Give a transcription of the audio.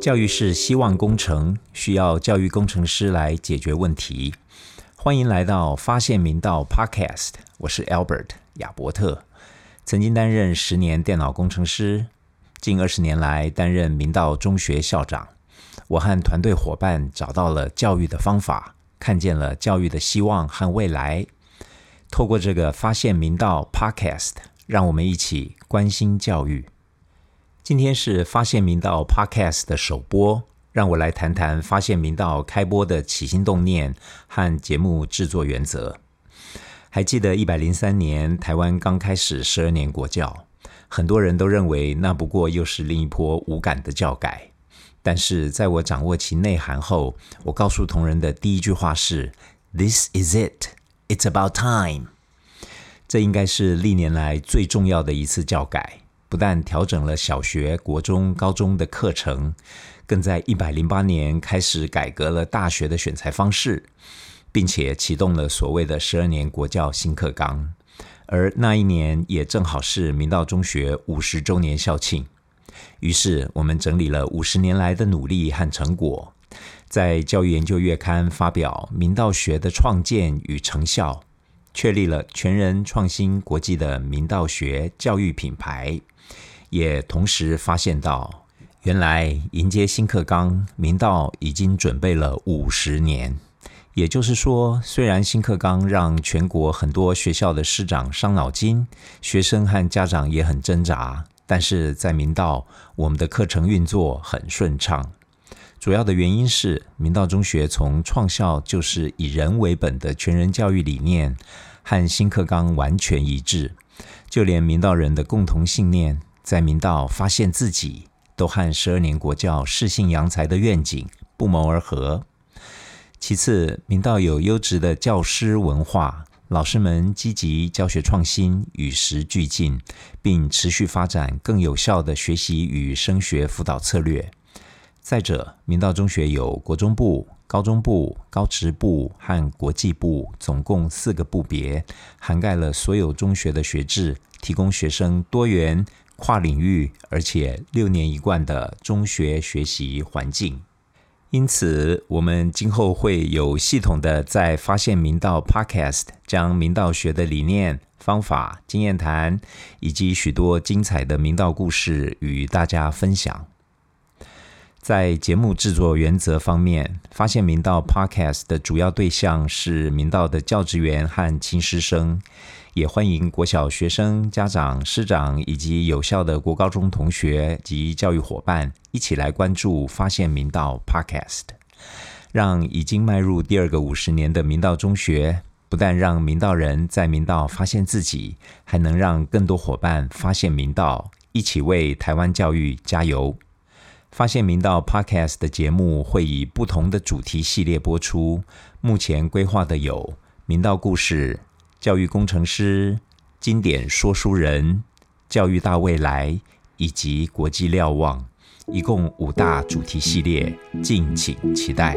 教育是希望工程，需要教育工程师来解决问题。欢迎来到发现明道 Podcast，我是 Albert 亚伯特，曾经担任十年电脑工程师，近二十年来担任明道中学校长。我和团队伙伴找到了教育的方法，看见了教育的希望和未来。透过这个发现明道 Podcast，让我们一起关心教育。今天是发现明道 Podcast 的首播，让我来谈谈发现明道开播的起心动念和节目制作原则。还记得一百零三年台湾刚开始十二年国教，很多人都认为那不过又是另一波无感的教改。但是在我掌握其内涵后，我告诉同仁的第一句话是：“This is it. It's about time.” 这应该是历年来最重要的一次教改。不但调整了小学、国中、高中的课程，更在一百零八年开始改革了大学的选材方式，并且启动了所谓的十二年国教新课纲。而那一年也正好是明道中学五十周年校庆，于是我们整理了五十年来的努力和成果，在《教育研究月刊》发表明道学的创建与成效，确立了全人创新国际的明道学教育品牌。也同时发现到，原来迎接新课纲，明道已经准备了五十年。也就是说，虽然新课纲让全国很多学校的师长伤脑筋，学生和家长也很挣扎，但是在明道，我们的课程运作很顺畅。主要的原因是，明道中学从创校就是以人为本的全人教育理念，和新课纲完全一致。就连明道人的共同信念。在明道发现自己，都和十二年国教适性扬才的愿景不谋而合。其次，明道有优质的教师文化，老师们积极教学创新，与时俱进，并持续发展更有效的学习与升学辅导策略。再者，明道中学有国中部、高中部、高职部和国际部，总共四个部别，涵盖了所有中学的学制，提供学生多元。跨领域，而且六年一贯的中学学习环境，因此我们今后会有系统的在发现明道 Podcast，将明道学的理念、方法、经验谈，以及许多精彩的明道故事与大家分享。在节目制作原则方面，发现明道 Podcast 的主要对象是明道的教职员和亲师生。也欢迎国小学生、家长、师长以及有效的国高中同学及教育伙伴一起来关注发现明道 Podcast，让已经迈入第二个五十年的明道中学，不但让明道人在明道发现自己，还能让更多伙伴发现明道，一起为台湾教育加油。发现明道 Podcast 的节目会以不同的主题系列播出，目前规划的有明道故事。教育工程师、经典说书人、教育大未来以及国际瞭望，一共五大主题系列，敬请期待。